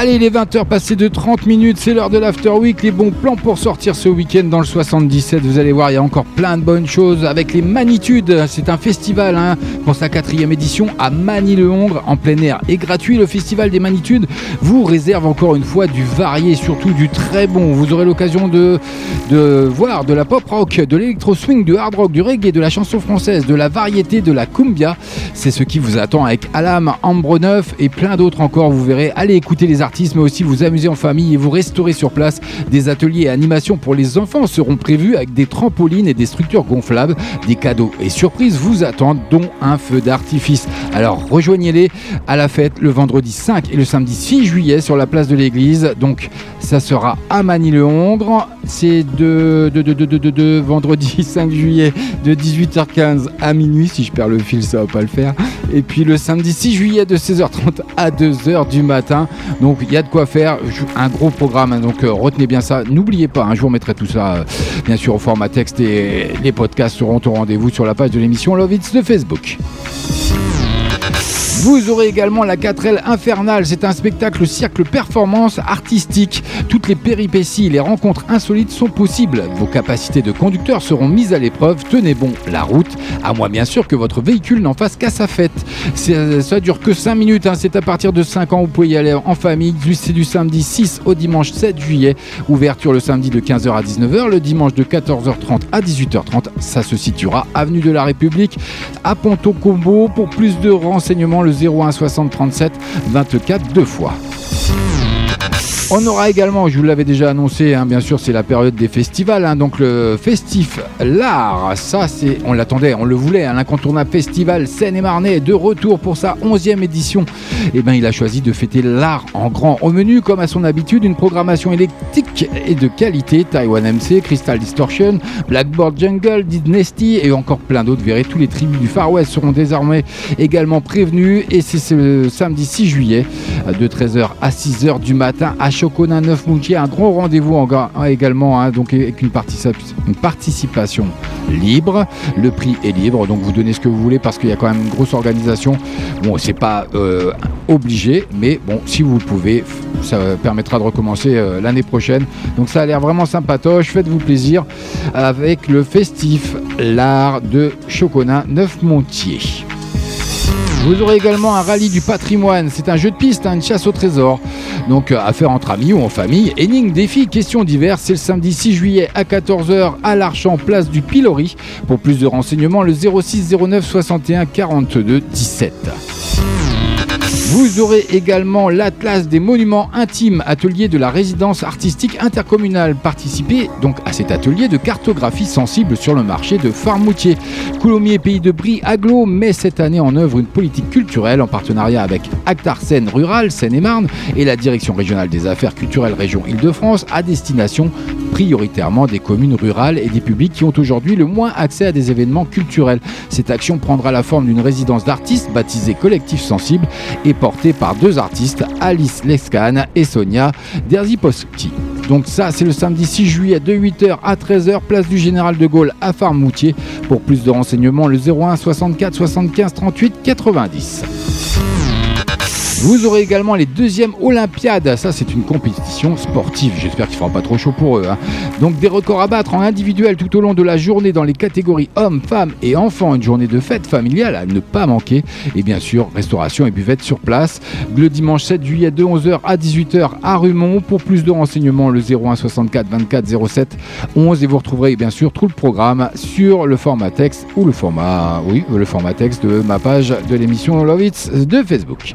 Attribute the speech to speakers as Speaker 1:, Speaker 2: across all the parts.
Speaker 1: Allez, les 20h passées de 30 minutes, c'est l'heure de l'After Week. Les bons plans pour sortir ce week-end dans le 77. Vous allez voir, il y a encore plein de bonnes choses avec les Magnitudes. C'est un festival hein, pour sa quatrième édition à Manille-le-Hongre en plein air et gratuit. Le festival des Magnitudes vous réserve encore une fois du varié, surtout du très bon. Vous aurez l'occasion de, voir de la pop rock, de l'électro swing, du hard rock, du reggae, de la chanson française, de la variété, de la cumbia. C'est ce qui vous attend avec Alam, Ambre Neuf et plein d'autres encore. Vous verrez, allez écouter les artistes, mais aussi vous amuser en famille et vous restaurer sur place. Des ateliers et animations pour les enfants seront prévus avec des trampolines et des structures gonflables. Des cadeaux et surprises vous attendent, dont un feu d'artifice. Alors rejoignez-les à la fête le vendredi 5 et le samedi 6 juillet sur la place de l'église. Donc ça sera à Manille-le-Hongre. C'est de, de, de, de, vendredi 5 juillet de 18h15 à minuit. Si je perds le fil, ça va pas le faire. Et puis le samedi 6 juillet de 16h30 à 2h du matin. Donc il y a de quoi faire. Un gros programme. Hein. donc euh, retenez bien ça. N'oubliez pas, un jour je vous mettrai tout ça euh, bien sûr au format texte et les podcasts seront au rendez-vous sur la page de l'émission Love It's de Facebook. Vous aurez également la 4L Infernale. C'est un spectacle cirque performance artistique. Toutes les péripéties les rencontres insolites sont possibles. Vos capacités de conducteur seront mises à l'épreuve. Tenez bon la route, à moins bien sûr que votre véhicule n'en fasse qu'à sa fête. Ça dure que 5 minutes. Hein. C'est à partir de 5 ans. Vous pouvez y aller en famille. C'est du samedi 6 au dimanche 7 juillet. Ouverture le samedi de 15h à 19h. Le dimanche de 14h30 à 18h30. Ça se situera avenue de la République à Ponto Combo. Pour plus de renseignements, le 01 60 37 24 deux fois. On aura également, je vous l'avais déjà annoncé, hein, bien sûr, c'est la période des festivals. Hein, donc le festif L'Art, ça c'est, on l'attendait, on le voulait, un incontournable festival Seine-et-Marnais de retour pour sa 11e édition. Et eh bien il a choisi de fêter l'art en grand. Au menu, comme à son habitude, une programmation électrique et de qualité. Taiwan MC, Crystal Distortion, Blackboard Jungle, Dynasty et encore plein d'autres. Verrez, tous les tribus du Far West seront désormais également prévenus. Et c'est ce samedi 6 juillet de 13h à 6h du matin à Chocona 9 Mounchi, un gros rendez-vous également, hein, donc avec une, participation libre. Le prix est libre, donc vous donnez ce que vous voulez parce qu'il y a quand même une grosse organisation. Bon, c'est pas euh, obligé, mais bon, si vous pouvez, ça permettra de recommencer euh, l'année prochaine. Donc ça a l'air vraiment sympatoche. Faites-vous plaisir avec le festif L'Art de Chocona 9 Montier. Vous aurez également un rallye du patrimoine. C'est un jeu de piste, hein, une chasse au trésor. Donc à faire entre amis ou en famille. Énigmes, défis, questions diverses. C'est le samedi 6 juillet à 14h à l'Archant, place du Pilori. Pour plus de renseignements, le 06 09 61 42 17. Vous aurez également l'Atlas des monuments intimes, atelier de la résidence artistique intercommunale. Participez donc à cet atelier de cartographie sensible sur le marché de Farmoutier. Coulommiers Pays de Brie Aglo met cette année en œuvre une politique culturelle en partenariat avec Actar Seine Rural, Seine-et-Marne et la Direction régionale des affaires culturelles région Île-de-France à destination prioritairement des communes rurales et des publics qui ont aujourd'hui le moins accès à des événements culturels. Cette action prendra la forme d'une résidence d'artistes baptisée Collectif Sensible et portée par deux artistes, Alice Lescan et Sonia Derziposki. Donc ça, c'est le samedi 6 juillet de 8h à 13h, place du Général de Gaulle à Farmoutier. Pour plus de renseignements, le 01 64 75 38 90. Vous aurez également les deuxièmes Olympiades. Ça, c'est une compétition sportive. J'espère qu'il ne fera pas trop chaud pour eux. Hein. Donc, des records à battre en individuel tout au long de la journée dans les catégories hommes, femmes et enfants. Une journée de fête familiale à ne pas manquer. Et bien sûr, restauration et buvette sur place. Le dimanche 7 juillet de 11h à 18h à Rumont. Pour plus de renseignements, le 01 64 24 07 11. Et vous retrouverez bien sûr tout le programme sur le format texte ou le format, oui, le format texte de ma page de l'émission Love It de Facebook.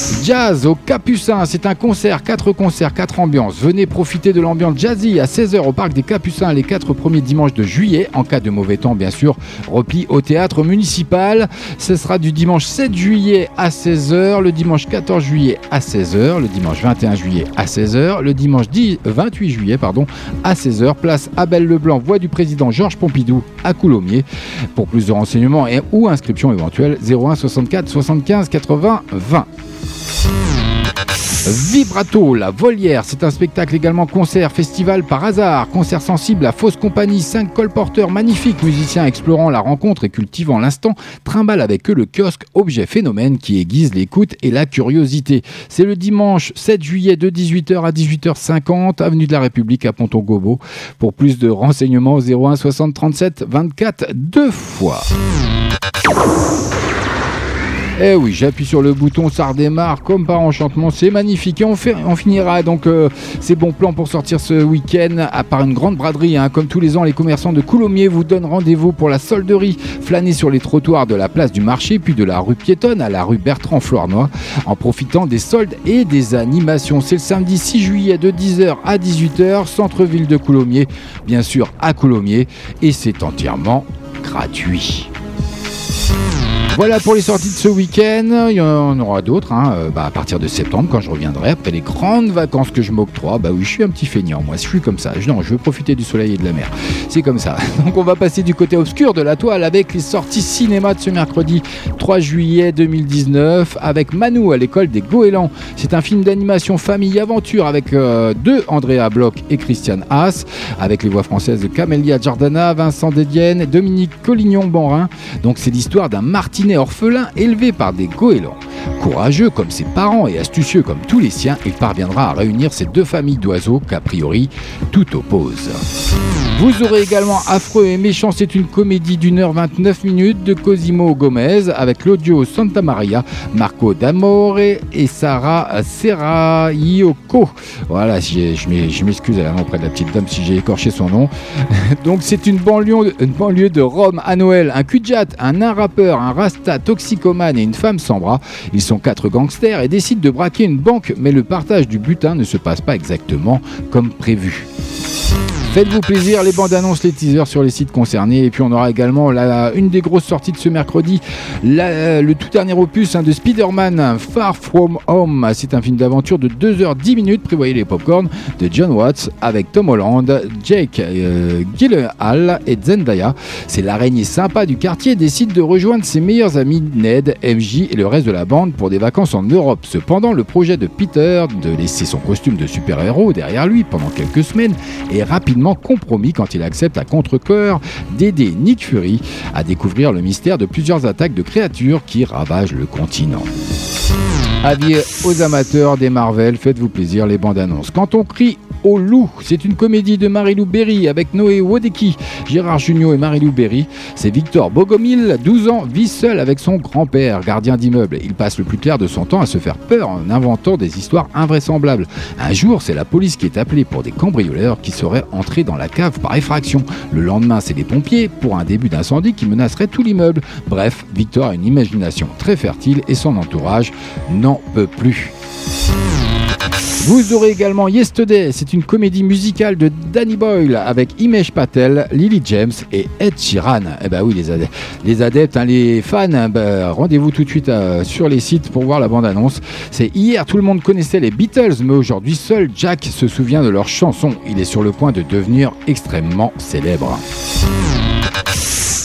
Speaker 1: Jazz au Capucins, c'est un concert, quatre concerts, quatre ambiances. Venez profiter de l'ambiance jazzy à 16h au Parc des Capucins les quatre premiers dimanches de juillet. En cas de mauvais temps, bien sûr, repli au théâtre municipal. Ce sera du dimanche 7 juillet à 16h, le dimanche 14 juillet à 16h, le dimanche 21 juillet à 16h, le dimanche 28 juillet pardon, à 16h. Place Abel Leblanc, voix du président Georges Pompidou à Coulommiers. Pour plus de renseignements et ou inscriptions éventuelles, 01 64 75 80 20. Vibrato, la volière, c'est un spectacle également concert, festival par hasard, concert sensible à fausse compagnie, cinq colporteurs magnifiques, musiciens explorant la rencontre et cultivant l'instant, trimballent avec eux le kiosque objet phénomène qui aiguise l'écoute et la curiosité. C'est le dimanche 7 juillet de 18h à 18h50, avenue de la République à Ponton-Gobo. Pour plus de renseignements, 01 60 37 24 deux fois. Eh oui, j'appuie sur le bouton, ça redémarre comme par enchantement, c'est magnifique. Et on, finira donc euh, ces bons plans pour sortir ce week-end, à part une grande braderie. Hein. Comme tous les ans, les commerçants de Coulommiers vous donnent rendez-vous pour la solderie. Flâner sur les trottoirs de la place du marché, puis de la rue piétonne à la rue Bertrand-Flournoy, en profitant des soldes et des animations. C'est le samedi 6 juillet de 10h à 18h, centre-ville de Coulommiers, bien sûr à Coulommiers, et c'est entièrement gratuit. Voilà pour les sorties de ce week-end. Il y en aura d'autres hein. euh, bah, à partir de septembre quand je reviendrai après les grandes vacances que je m'octroie. Bah oui, je suis un petit feignant, moi. Je suis comme ça. Non, je veux profiter du soleil et de la mer. C'est comme ça. Donc on va passer du côté obscur de la toile avec les sorties cinéma de ce mercredi 3 juillet 2019 avec Manu à l'école des Goélands. C'est un film d'animation famille aventure avec euh, deux Andrea Bloch et Christian Haas avec les voix françaises de Camélia Giordana, Vincent Dedienne, Dominique Collignon-Banrin. Donc c'est l'histoire d'un martyr orphelin élevé par des goélands. Courageux comme ses parents et astucieux comme tous les siens, il parviendra à réunir ces deux familles d'oiseaux qu'a priori tout oppose. Vous aurez également Affreux et Méchant, c'est une comédie d'une heure 29 minutes de Cosimo Gomez avec l'audio Santa Maria, Marco D'Amore et Sarah Serraioko. Voilà, je m'excuse auprès de la petite dame si j'ai écorché son nom. Donc c'est une banlieue, une banlieue de Rome à Noël, un cujat, un rappeur, un toxicomane et une femme sans bras. Ils sont quatre gangsters et décident de braquer une banque, mais le partage du butin ne se passe pas exactement comme prévu. Faites-vous plaisir, les bandes annonces, les teasers sur les sites concernés. Et puis on aura également la, une des grosses sorties de ce mercredi, le tout dernier opus hein, de Spider-Man Far From Home. C'est un film d'aventure de 2h10 minutes, prévoyez les popcorn, de John Watts avec Tom Holland, Jake euh, Gyllenhaal et Zendaya. C'est l'araignée sympa du quartier décide de rejoindre ses meilleurs amis Ned, MJ et le reste de la bande pour des vacances en Europe. Cependant, le projet de Peter de laisser son costume de super-héros derrière lui pendant quelques semaines est rapidement compromis quand il accepte à contre-coeur d'aider Nick Fury à découvrir le mystère de plusieurs attaques de créatures qui ravagent le continent. Avis aux amateurs des Marvel, faites-vous plaisir les bandes annonces. Quand on crie au loup, c'est une comédie de Marilou Berry avec Noé Wodeki, Gérard Jugnot et Marilou Berry. C'est Victor Bogomil, 12 ans, vit seul avec son grand-père, gardien d'immeuble. Il passe le plus clair de son temps à se faire peur en inventant des histoires invraisemblables. Un jour, c'est la police qui est appelée pour des cambrioleurs qui seraient entrés dans la cave par effraction. Le lendemain, c'est les pompiers pour un début d'incendie qui menacerait tout l'immeuble. Bref, Victor a une imagination très fertile et son entourage non peut plus. Vous aurez également Yesterday, c'est une comédie musicale de Danny Boyle avec Imesh Patel, Lily James et Ed Sheeran. Eh ben oui, les adeptes, hein, les fans, hein, ben, rendez-vous tout de suite euh, sur les sites pour voir la bande-annonce. C'est hier, tout le monde connaissait les Beatles, mais aujourd'hui, seul Jack se souvient de leur chanson. Il est sur le point de devenir extrêmement célèbre.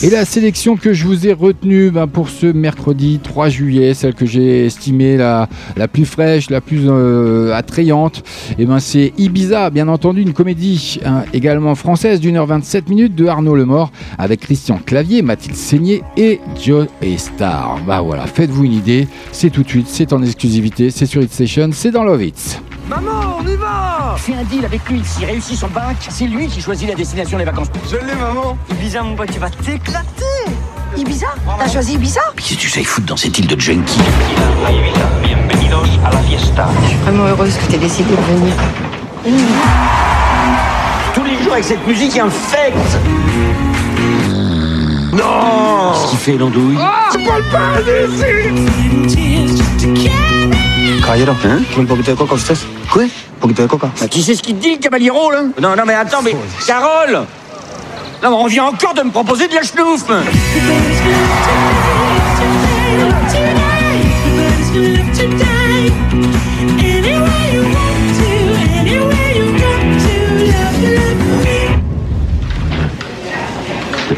Speaker 1: Et la sélection que je vous ai retenue ben, pour ce mercredi 3 juillet, celle que j'ai estimée la, la plus fraîche, la plus euh, attrayante, eh ben c'est Ibiza, bien entendu, une comédie hein, également française d'une heure 27 minutes de Arnaud Lemort avec Christian Clavier, Mathilde Seigné et Joe et Star. Bah voilà, faites-vous une idée, c'est tout de suite, c'est en exclusivité, c'est sur It Station, c'est dans Love It.
Speaker 2: Maman, y va
Speaker 3: Fais un deal avec lui. S'il réussit son bac, c'est lui qui choisit la destination des vacances.
Speaker 2: Je l'ai, maman.
Speaker 3: Ibiza, mon pote, tu vas t'éclater.
Speaker 4: Ibiza T'as choisi Ibiza
Speaker 3: Qu'est-ce que tu sais foutre dans cette île de junkie
Speaker 4: Bienvenidos à la fiesta. Je suis vraiment heureuse que t'aies décidé de venir.
Speaker 3: Tous les jours avec cette musique infecte.
Speaker 2: Non
Speaker 3: Qu'est-ce qu'il fait, l'andouille
Speaker 2: oh, C'est pas le paradis
Speaker 3: Caballero, hein Tu veux un poquito de coca ustedes Quoi? Poquito de coca. Bah, Tu sais ce qu'il te dit, le caballero, là? Non, non, mais attends, mais... Carole! Non, mais on vient encore de me proposer de la chenouf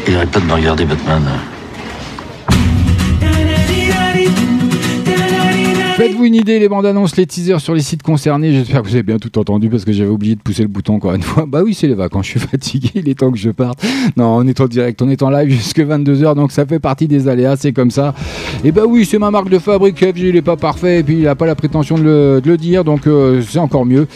Speaker 3: Il arrête pas de me regarder, Batman.
Speaker 1: Faites-vous une idée, les bandes annonces, les teasers sur les sites concernés. J'espère que vous avez bien tout entendu parce que j'avais oublié de pousser le bouton encore une fois. Bah oui, c'est les vacances, je suis fatigué, il est temps que je parte. Non, on est en direct, on est en live jusque 22h, donc ça fait partie des aléas, c'est comme ça. Et bah oui, c'est ma marque de fabrique, FG, il est pas parfait et puis il a pas la prétention de le, dire, donc euh, c'est encore mieux.